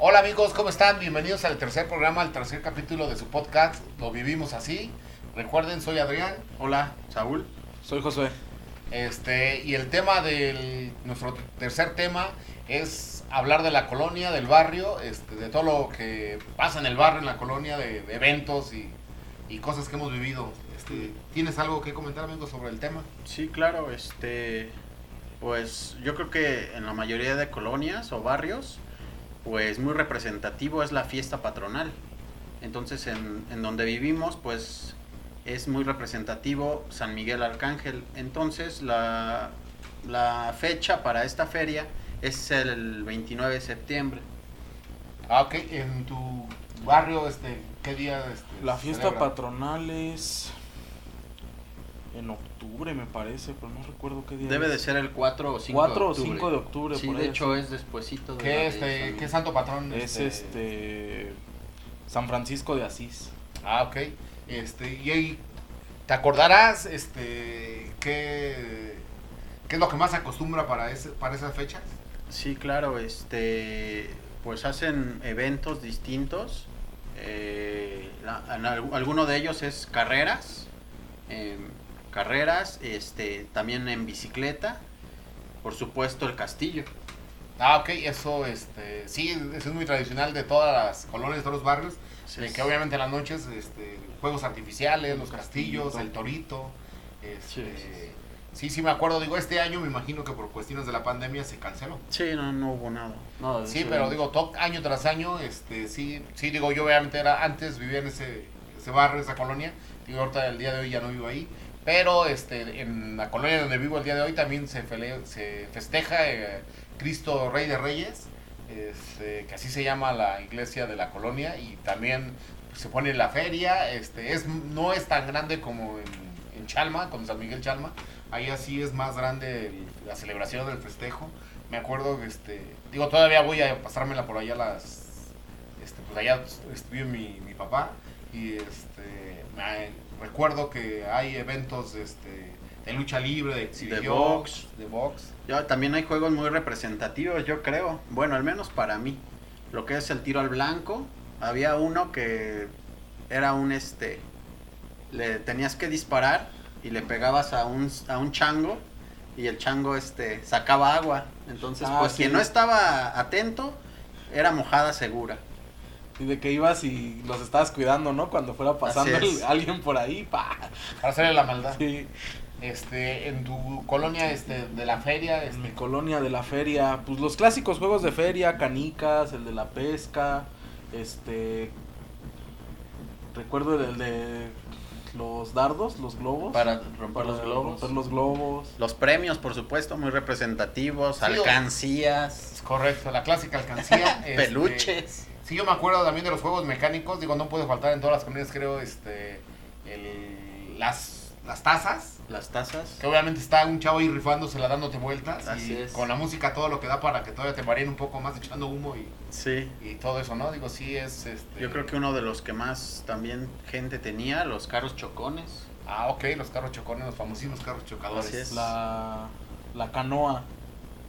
Hola amigos, ¿cómo están? Bienvenidos al tercer programa, al tercer capítulo de su podcast, Lo Vivimos Así. Recuerden, soy Adrián. Hola, Saúl. Soy Josué. Este, y el tema de nuestro tercer tema es hablar de la colonia, del barrio, este, de todo lo que pasa en el barrio, en la colonia, de, de eventos y, y, cosas que hemos vivido. Este, ¿Tienes algo que comentar, amigo, sobre el tema? Sí, claro, este, pues yo creo que en la mayoría de colonias o barrios, pues muy representativo es la fiesta patronal. Entonces, en, en donde vivimos, pues es muy representativo San Miguel Arcángel. Entonces, la, la fecha para esta feria es el 29 de septiembre. Ah, ok. En tu barrio, este, ¿qué día? Este, la fiesta celebra? patronal es en octubre, me parece, pero no recuerdo qué día. Debe es. de ser el 4 o 5 4 de o octubre. 5 de octubre. Sí, por de ahí hecho es despuesito de ¿Qué, este, San- ¿Qué santo patrón? Es este. San Francisco de Asís. Ah, ok. Este, y ahí, ¿te acordarás este, qué, qué es lo que más se acostumbra para, ese, para esas fechas? Sí, claro, este, pues hacen eventos distintos. eh, la- en alguno de ellos es carreras, em, carreras, este, también en bicicleta, por supuesto el castillo. Ah, ok, eso, este, sí, eso es muy tradicional de todas las colonias, de todos los barrios, de que obviamente en las noches, este, juegos artificiales, los castillos, el torito, este, Sí, sí, sí, sí me acuerdo, digo, este año me imagino que por cuestiones de la pandemia se canceló. Sí, no, no hubo nada. Sí, pero digo, to- año tras año, este, sí, sí, digo, yo obviamente era, antes vivía en ese, ese barrio, esa colonia, digo, ahorita el día de hoy ya no vivo ahí, pero este, en la colonia donde vivo el día de hoy también se, fele- se festeja eh, Cristo Rey de Reyes, este, que así se llama la iglesia de la colonia, y también se pone la feria, este, es, no es tan grande como en, en Chalma, con San Miguel Chalma, ahí así es más grande la celebración del festejo, me acuerdo que este digo todavía voy a pasármela por allá las este pues allá estuvo mi, mi papá y este me- recuerdo que hay eventos este de lucha libre de exhibición box. de box Ya, también hay juegos muy representativos, yo creo. Bueno, al menos para mí. Lo que es el tiro al blanco. Había uno que era un este. Le tenías que disparar y le pegabas a un, a un chango y el chango este sacaba agua. Entonces, Ah, pues sí. quien no estaba atento era mojada segura. Y de que ibas y los estabas cuidando, ¿no? Cuando fuera pasando el- alguien por ahí, pa. para hacerle la maldad Sí. este en tu colonia este de la feria En mi este colonia de la feria, pues los clásicos juegos de feria, canicas, el de la pesca, este recuerdo el de los dardos, los globos, Para romper para los globos. romper los globos. Los premios, por supuesto, muy representativos. Sí, alcancías, es correcto la clásica alcancía este, peluches. Sí, yo me acuerdo también de los juegos mecánicos. Digo, no puede faltar en todas las comunidades, creo, este, el- las, las tazas. Las tazas. Que obviamente está un chavo ahí rifándosela dándote vueltas. Así y es. con la música todo lo que da para que todavía te mareen un poco más echando humo y, Sí. y todo eso, ¿no? Digo, sí es este. Yo creo que uno de los que más también gente tenía, los carros chocones. Ah, ok, los carros chocones, los famosísimos carros chocadores. Así es. La, la canoa,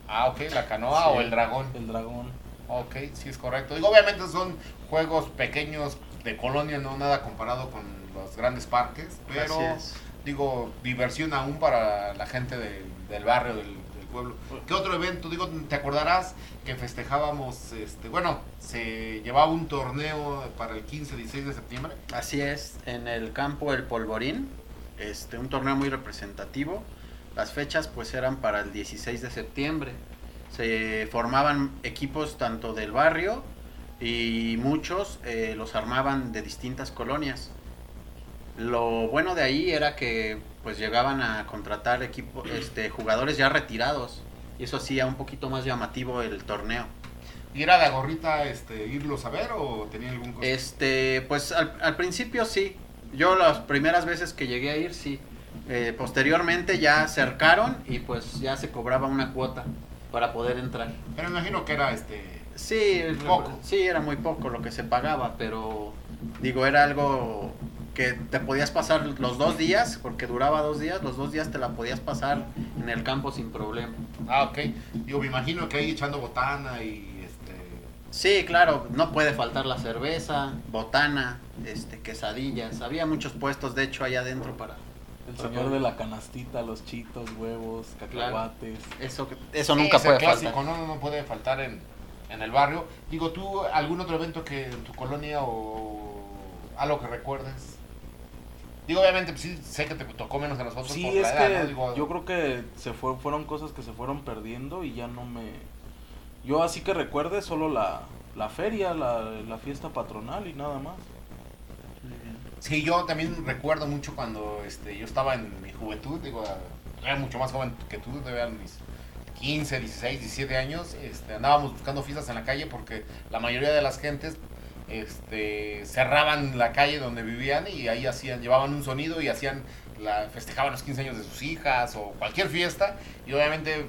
Ah, ok, la canoa Sí. o el dragón. el dragón. Ok, sí es correcto. Digo, obviamente son juegos pequeños de colonia, no nada comparado con los grandes parques, pero digo, diversión aún para la gente de- del barrio, del, del pueblo. ¿Qué otro evento? Digo, ¿te acordarás que festejábamos, este, bueno, se llevaba un torneo para el 15, 16 de septiembre? Así es, en el campo El Polvorín, este, un torneo muy representativo. Las fechas pues eran para el 16 de septiembre. Se formaban equipos tanto del barrio y muchos eh, los armaban de distintas colonias. Lo bueno de ahí era que pues llegaban a contratar equipo, este, jugadores ya retirados y eso hacía un poquito más llamativo el torneo. ¿Y era de gorrita este, irlos a ver o tenía algún costo? Este, pues al, al principio sí. Yo las primeras veces que llegué a ir sí. Eh, posteriormente ya acercaron y pues ya se cobraba una cuota para poder entrar. Pero me imagino que era este... Sí, Poco. sí, era muy poco lo que se pagaba, pero digo, era algo que te podías pasar los dos días, porque duraba dos días, los dos días te la podías pasar en el campo sin problema. Ah, ok. Digo, me imagino que ahí echando botana y este... Sí, claro, no puede faltar la cerveza, botana, este, quesadillas. Había muchos puestos, de hecho, allá adentro para... El señor de la canastita, los chitos, huevos, cacahuates. Eso, eso nunca puede clásico, faltar. ¿no? No puede faltar en, en el barrio. Digo, ¿tú algún otro evento que en tu colonia o algo que recuerdes? Digo, obviamente, pues, sí, sé que te tocó menos a nosotros Sí, por es la edad, que ¿no? Digo, yo creo que se fue, fueron cosas que se fueron perdiendo y ya no me... Yo así que recuerde solo la, la feria, la, la fiesta patronal y nada más. Sí, yo también recuerdo mucho cuando este, yo estaba en mi juventud, digo, era mucho más joven que tú, eran mis 15, 16, 17 años, este, andábamos buscando fiestas en la calle porque la mayoría de las gentes este, cerraban la calle donde vivían y ahí hacían, llevaban un sonido y hacían, la, festejaban los 15 años de sus hijas o cualquier fiesta y obviamente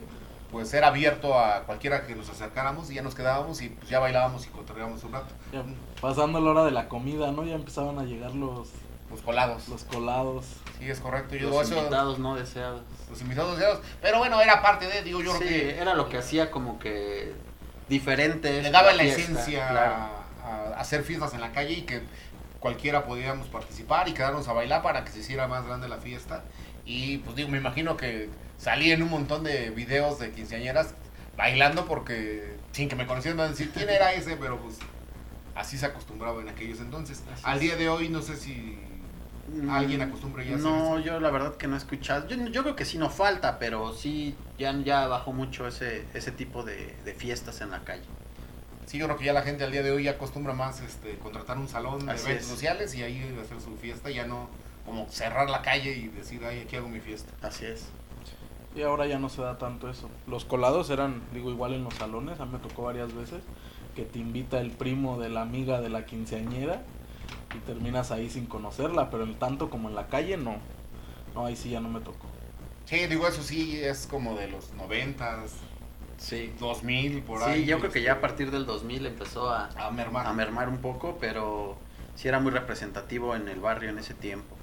pues era abierto a cualquiera que nos acercáramos y ya nos quedábamos y pues ya bailábamos y cotorreábamos un rato, Ya pasando la hora de la comida, ¿no? Ya empezaban a llegar los, los colados. los colados. Sí, es correcto. Yo Los eso- invitados no deseados. los invitados deseados. Pero bueno, era parte de, digo, yo sí, creo que era lo que hacía como que diferente. le daba la, fiesta, esencia claro. a, a hacer fiestas en la calle y que cualquiera podíamos participar y quedarnos a bailar para que se hiciera más grande la fiesta. Y pues digo, me imagino que salí en un montón de videos de quinceañeras bailando porque sin que me conocieran van a decir quién era ese, pero pues así se acostumbraba en aquellos entonces. Así Al día de hoy no sé si alguien acostumbra ya a hacer No, eso. yo la verdad que no he escuchado. Yo, yo creo que sí no falta, pero sí ya, ya bajó mucho ese, ese tipo de, de fiestas en la calle. Sí, yo creo que ya la gente al día de hoy ya acostumbra más este, contratar un salón de Así eventos es. sociales y ahí hacer su fiesta, ya no como cerrar la calle y decir, ay, aquí hago mi fiesta. Así es. Y ahora ya no se da tanto eso. Los colados eran, digo, igual en los salones, a mí me tocó varias veces, que te invita el primo de la amiga de la quinceañera y terminas ahí sin conocerla, pero en tanto como en la calle no. No, ahí sí ya no me tocó. Sí, digo, eso sí es como de los noventas, Sí. 2000, por Sí, ahí. yo creo que este, ya a partir del 2000 empezó a, a mermar. a mermar un poco, pero sí era muy representativo en el barrio en ese tiempo.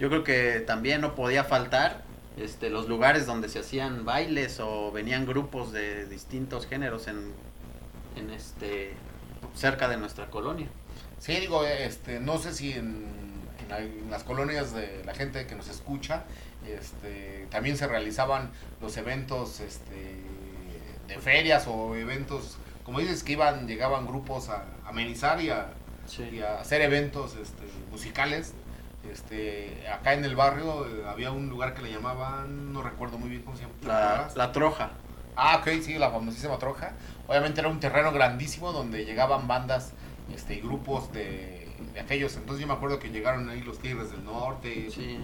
Yo creo que también no podía faltar este, los lugares donde se hacían bailes o venían grupos de distintos géneros en, en este cerca de nuestra colonia. Sí, digo, este, no sé si en, en la- en las colonias de la gente que nos escucha, este, también se realizaban los eventos este, de ferias o eventos, como dices, que iban, llegaban grupos a amenizar y a, y a hacer eventos este, musicales. Este, acá en el barrio eh, había un lugar que le llamaban, no recuerdo muy bien cómo se llama. ¿te La, la troja. Ah, ok, sí, la famosísima Troja. Obviamente era un terreno grandísimo donde llegaban bandas este, y grupos de, de aquellos. Entonces yo me acuerdo que llegaron ahí los Tigres del Norte, Sí,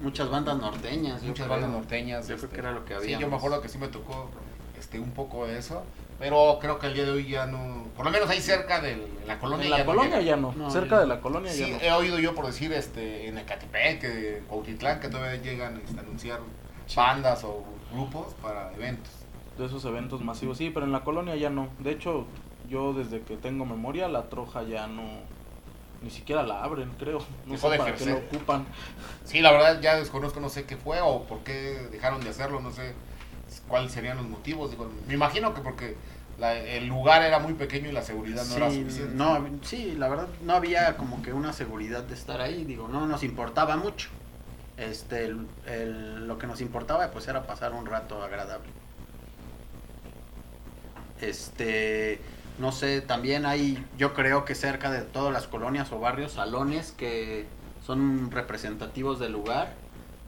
muchas bandas norteñas. muchas creo. bandas norteñas. Yo creo este, que era lo que Sí, había. yo me acuerdo que sí me tocó este, un poco de eso. Pero creo que el día de hoy ya no. Por lo menos ahí cerca de la colonia. En la ya colonia ya no, No, cerca de la colonia Sí, ya no. he oído yo por decir este, en Ecatepec, en Cuautitlán, que todavía llegan este, a anunciar bandas o grupos para eventos. de esos eventos masivos. Sí, pero en la colonia ya no. De hecho, yo desde que tengo memoria, la troja ya no. Ni siquiera la abren, creo. No Dejó sé de para qué lo ocupan. Sí, la verdad ya desconozco, no sé qué fue o por qué dejaron de hacerlo, no sé cuáles serían los motivos. Digo, me imagino que porque la- el lugar era muy pequeño y la seguridad no era suficiente. no, sí, la verdad no había como que una seguridad de estar ahí, digo, no nos importaba mucho. Este, el- el- lo que nos importaba pues era pasar un rato agradable. Este, no sé, también hay, yo creo que cerca de todas las colonias o barrios, salones que son representativos del lugar.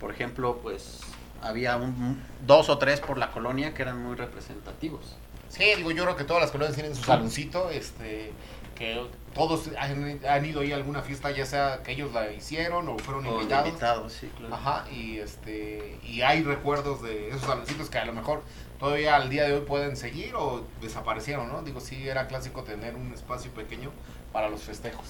Por ejemplo, pues había un, dos o tres por la colonia que eran muy representativos. Sí, digo, yo creo que todas las colonias tienen su saloncito, este, que todos han, han ido ahí a alguna fiesta, ya sea que ellos la hicieron o fueron O invitados. invitados, sí, claro. Ajá, y este y hay recuerdos de esos saloncitos que a lo mejor todavía al día de hoy pueden seguir o desaparecieron, ¿no? Digo, sí era clásico tener un espacio pequeño para los festejos.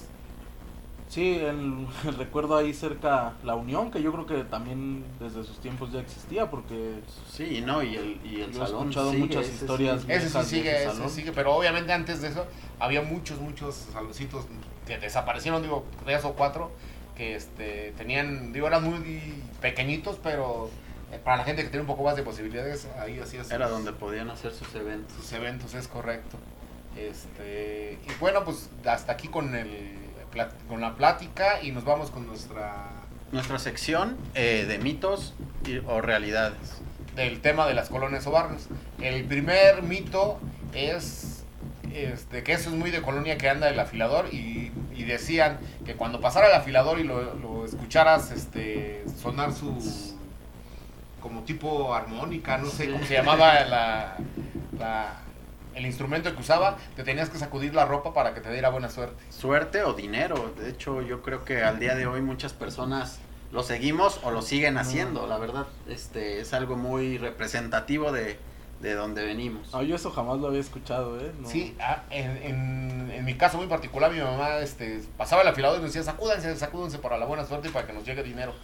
Sí, el, recuerdo ahí cerca la Unión, que yo creo que también desde sus tiempos ya existía, porque Sí, no, y el, y el Yo he salón escuchado sigue, muchas ese sí. historias. Ese sí sigue, ese salón. sigue, pero obviamente antes de eso había muchos, muchos saloncitos que desaparecieron, digo, tres o cuatro, que este, tenían, digo, eran muy pequeñitos, pero eh, para la gente que tiene un poco más de posibilidades, ahí hacía sus, Era donde podían hacer sus eventos. sus eventos, es correcto. Este, y bueno, pues hasta aquí con, el, con la plática y nos vamos con nuestra Nuestra sección eh, de mitos y- o realidades. del tema de las colonias o barrios. El primer mito es este, que eso es muy de colonia que anda el afilador y, y decían que cuando pasara el afilador y lo, lo escucharas este, sonar su como tipo armónica, no sé Sí. cómo se llamaba la, la- el instrumento que usaba, te tenías que sacudir la ropa para que te diera buena suerte. Suerte o dinero. De hecho, yo creo que al día de hoy muchas personas lo seguimos o lo siguen haciendo. La verdad, este es algo muy representativo de, de donde venimos. No, yo eso jamás lo había escuchado, ¿eh? No. Sí, ah, en, en- en mi caso muy particular, mi mamá este, pasaba el afilador y nos decía, sacúdense, sacúdense para la buena suerte y para que nos llegue dinero.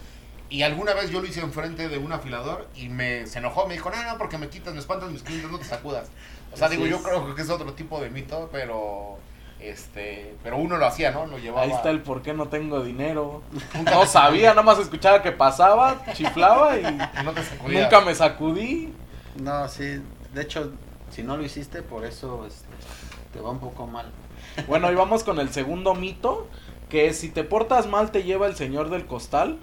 Y alguna vez yo lo hice enfrente de un afilador y me se enojó, me dijo, no, no, porque me quitas, me espantas mis clientes, no te sacudas. O sea, Así digo, yo creo que es otro tipo de mito, pero este pero uno lo hacía, ¿no? Lo llevaba. Ahí está el por qué no tengo dinero. No sabía, nada más escuchaba que pasaba, chiflaba y no te sacudías. nunca me sacudí. No, sí. De hecho, si no lo hiciste, por eso este, te va un poco mal. Bueno, y vamos con el segundo mito, que es si te portas mal te lleva el señor del costal.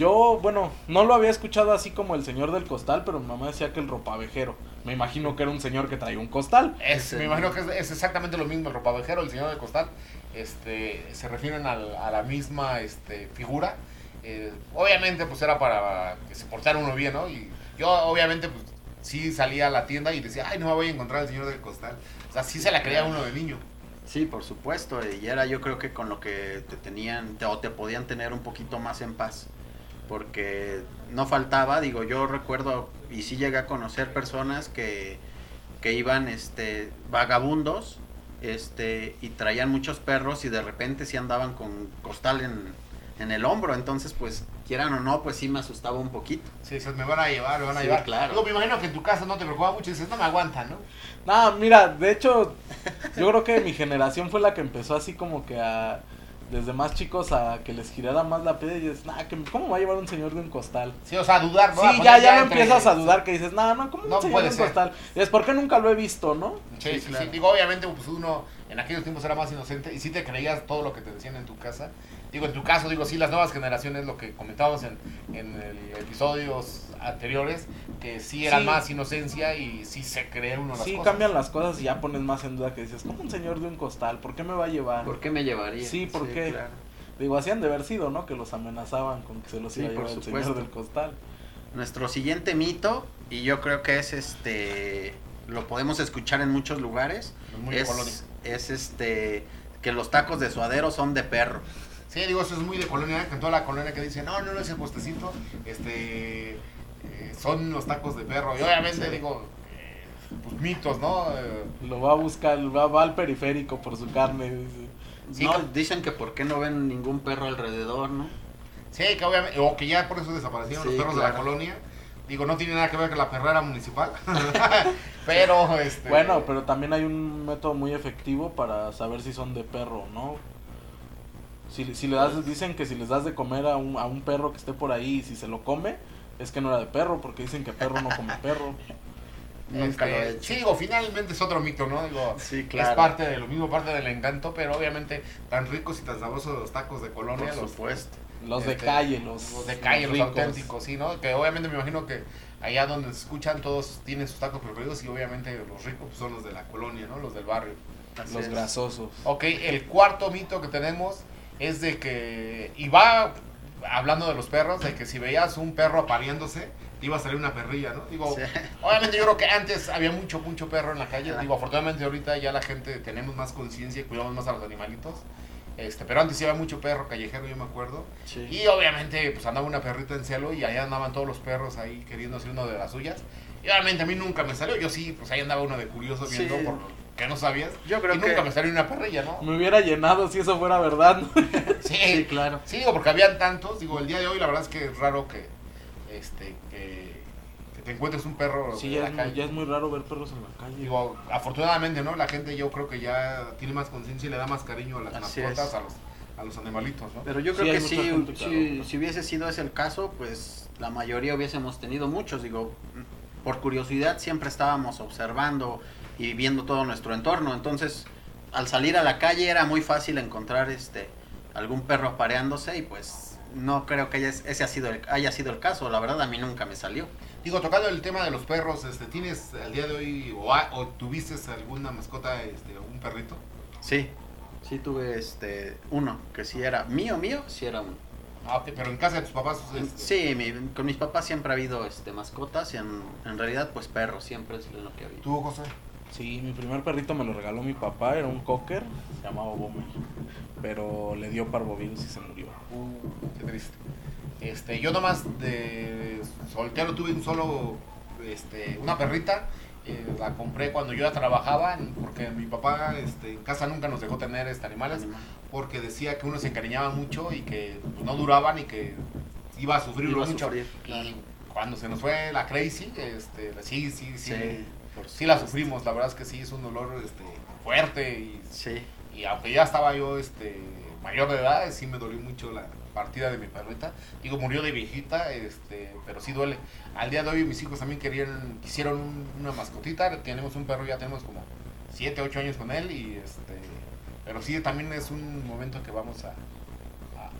Yo, bueno, no lo había escuchado así como el señor del costal, pero mi mamá decía que el ropavejero. Me imagino que era un señor que traía un costal. Es, me imagino que es, es exactamente lo mismo, el ropavejero, el señor de costal, este, se refieren al- a la misma este, figura. Eh, obviamente, pues era para que se portara uno bien, ¿no? Y yo, obviamente, pues sí salía a la tienda y decía, ay, no me voy a encontrar al señor del costal. O sea, sí se la creía uno de niño. Sí, por supuesto. Y era yo creo que con lo que te tenían te- o te podían tener un poquito más en paz. Porque no faltaba, digo, yo recuerdo y sí llegué a conocer personas que, que iban este vagabundos este y traían muchos perros y de repente sí andaban con costal en, en el hombro. Entonces, pues, quieran o no, pues sí me asustaba un poquito. Sí, dices, me van a llevar, me van a Sí, llevar. claro. Digo, me imagino que en tu casa no te preocupaba mucho y dices, no me aguantan, ¿no? Nah, mira, de hecho, yo creo que mi generación fue la que empezó así como que a. Desde más chicos a que les girara más la piedra y dices, nah, que, ¿cómo va a llevar un señor de un costal? Sí, o sea, a dudar, ¿no? Sí, ya, ya no entre- empiezas a dudar que dices, no, no, ¿cómo No un señor de un costal? Y es porque nunca lo he visto, ¿no? Sí, Sí, sí, claro. sí. Digo, obviamente, pues uno en aquellos tiempos era más inocente y sí te creías todo lo que te decían en tu casa. Digo, en tu caso, digo, sí, las nuevas generaciones, lo que comentábamos en, en el episodios anteriores, que sí era Sí. más inocencia y sí se cree uno las Sí, cosas. cambian las cosas y ya pones más en duda que dices, ¿cómo un señor de un costal? ¿Por qué me va a llevar? ¿Por qué me llevaría? Sí, ¿por qué? claro. Digo, hacían de haber sido, ¿no? Que los amenazaban con que se los Sí, iba a llevar el señor del costal. Nuestro siguiente mito, y yo creo que es este, lo podemos escuchar en muchos lugares, Es muy de colonia. es, es este, que los tacos de suadero son de perro. Sí, digo, eso es muy de colonia, que en toda la colonia que dicen, no, no, no, ese postecito, este, eh, son los tacos de perro. Y obviamente, Sí. digo, eh, pues mitos, ¿no? Eh, Lo va a buscar, va, va al periférico por su carne. dice. Sí, no, dicen que por qué no ven ningún perro alrededor, ¿no? Sí, que obviamente, o que ya por eso desaparecieron Sí, los perros de la colonia. Digo, no tiene nada que ver con la perrera municipal. pero, este. Bueno, pero también hay un método muy efectivo para saber si son de perro o no. Si, si le das, dicen que si les das de comer a un, a un perro que esté por ahí y si se lo come, es que no era de perro, porque dicen que perro no come perro. He Este, hecho. sí, digo, finalmente es otro mito, ¿no? Digo, Sí, es claro. parte de lo mismo, parte del encanto, pero obviamente tan ricos y tan sabrosos los tacos de colonia, Por los, supuesto. Los de este, calle, los, los de calle, los, auténticos, sí, ¿no? Que obviamente me imagino que allá donde se escuchan todos tienen sus tacos preferidos y obviamente los ricos pues, son los de la colonia, ¿no? Los del barrio. Así Los es. grasosos. Ok, el cuarto mito que tenemos es de que, y va hablando de los perros, de que si veías un perro apareándose, te iba a salir una perrilla, ¿no? Digo, Sí. obviamente yo creo que antes había mucho, mucho perro en la calle. Digo, afortunadamente ahorita ya la gente tenemos más conciencia y cuidamos más a los animalitos. Este, pero antes sí había mucho perro callejero, yo me acuerdo. Sí. Y obviamente, pues andaba una perrita en cielo y allá andaban todos los perros ahí queriendo hacer uno de las suyas. Y obviamente a mí nunca me salió. Yo sí, pues ahí andaba uno de curioso Sí. viendo por que no sabías. Yo creo y que- nunca me salió una perrilla, ¿no? Me hubiera llenado si eso fuera verdad. ¿no? Sí, Sí, claro. Sí, digo, porque habían tantos. Digo, el día de hoy la verdad es que es raro que, este, que, que te encuentres un perro Sí, en ya la es, muy, calle. ya es muy raro ver perros en la calle. Digo, afortunadamente, ¿no? La gente yo creo que ya tiene más conciencia y le da más cariño a las Así mascotas, es. a los, a los animalitos, ¿no? Pero yo creo que sí, gente que si, si hubiese sido ese el caso, pues la mayoría hubiésemos tenido muchos, digo, por curiosidad siempre estábamos observando y viendo todo nuestro entorno. Entonces, al salir a la calle era muy fácil encontrar este algún perro pareándose y pues no creo que haya, ese ha sido el, haya sido el caso. La verdad a mí nunca me salió. Digo, tocando el tema de los perros, este, ¿tienes al día de hoy o, tuviste alguna mascota, este, un perrito? Sí, sí tuve este uno que si era mío mío, sí era uno. Ah, pero en casa de tus papás. este, Sí, mi- con mis papás siempre ha habido este mascotas y en, en realidad pues perros siempre es lo que ha habido. ¿Tú, José? Sí, mi primer perrito me lo regaló mi papá, era un cocker, se llamaba Bomber, pero le dio parvovirus y se murió. Uh, qué triste. Este, yo nomás de soltero tuve un solo, este, una perrita. eh, la compré cuando yo ya trabajaba, porque mi papá este, en casa nunca nos dejó tener este, animales, porque decía que uno se encariñaba mucho y que pues, no duraban y que iba a sufrir Iba a mucho. sufrir, claro. Y cuando se nos fue la Crazy, este, sí, sí, sí, Sí, sí, la sufrimos. La verdad es que sí, es un dolor este, fuerte y Sí, y aunque ya estaba yo este mayor de edad, sí me dolió mucho la partida de mi perrita. Digo, murió de viejita, este, pero sí duele. Al día de hoy mis hijos también querían, quisieron un- una mascotita. Tenemos un perro, ya tenemos como 7, 8 años con él. Y este, pero sí también es un momento que vamos a, a,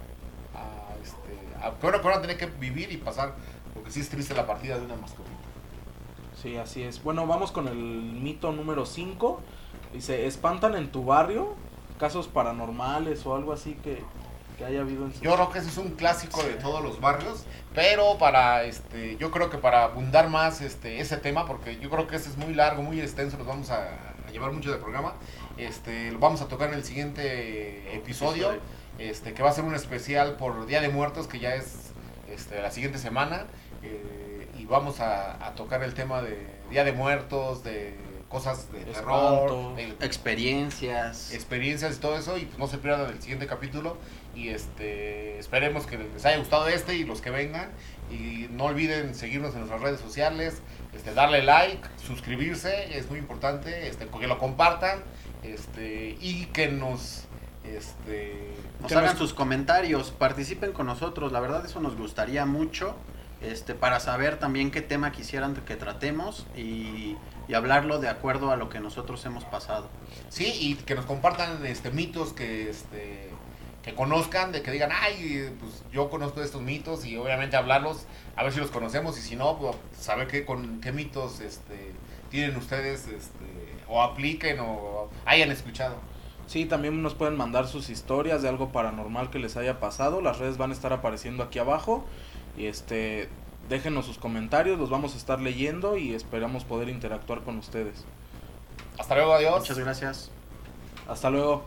a, este, a, que ahora- que ahora tener que vivir y pasar, porque sí es triste la partida de una mascotita. Sí, así es. Bueno, vamos con el mito número 5. Dice, ¿espantan en tu barrio casos paranormales o algo así que, que haya habido en su... Yo creo que ese es un clásico de todos los barrios, pero para este, yo creo que para abundar más este ese tema, porque yo creo que ese es muy largo, muy extenso, nos vamos a, a llevar mucho del programa. Este, lo vamos a tocar en el siguiente episodio, Episodio. este, que va a ser un especial por Día de Muertos, que ya es este, la siguiente semana, eh, y vamos a, a tocar el tema de Día de Muertos, de cosas de terror, Espanto. de experiencias. experiencias y todo eso y pues, no se pierdan el siguiente capítulo y este esperemos que les haya gustado este y los que vengan y no olviden seguirnos en nuestras redes sociales este darle like suscribirse es muy importante este que lo compartan este y que nos este Nos Que hagan nos- sus comentarios, participen con nosotros, la verdad eso nos gustaría mucho, este, para saber también qué tema quisieran que tratemos y, y hablarlo de acuerdo a lo que nosotros hemos pasado. sí y que nos compartan este mitos que este que conozcan de que digan ay pues yo conozco estos mitos y obviamente hablarlos a ver si los conocemos y si no pues saber qué con qué mitos este tienen ustedes este o apliquen o hayan escuchado Sí, también nos pueden mandar sus historias de algo paranormal que les haya pasado. Las redes van a estar apareciendo aquí abajo. Y este, déjenos sus comentarios, los vamos a estar leyendo y esperamos poder interactuar con ustedes. hasta luego adiós Muchas gracias. Hasta luego.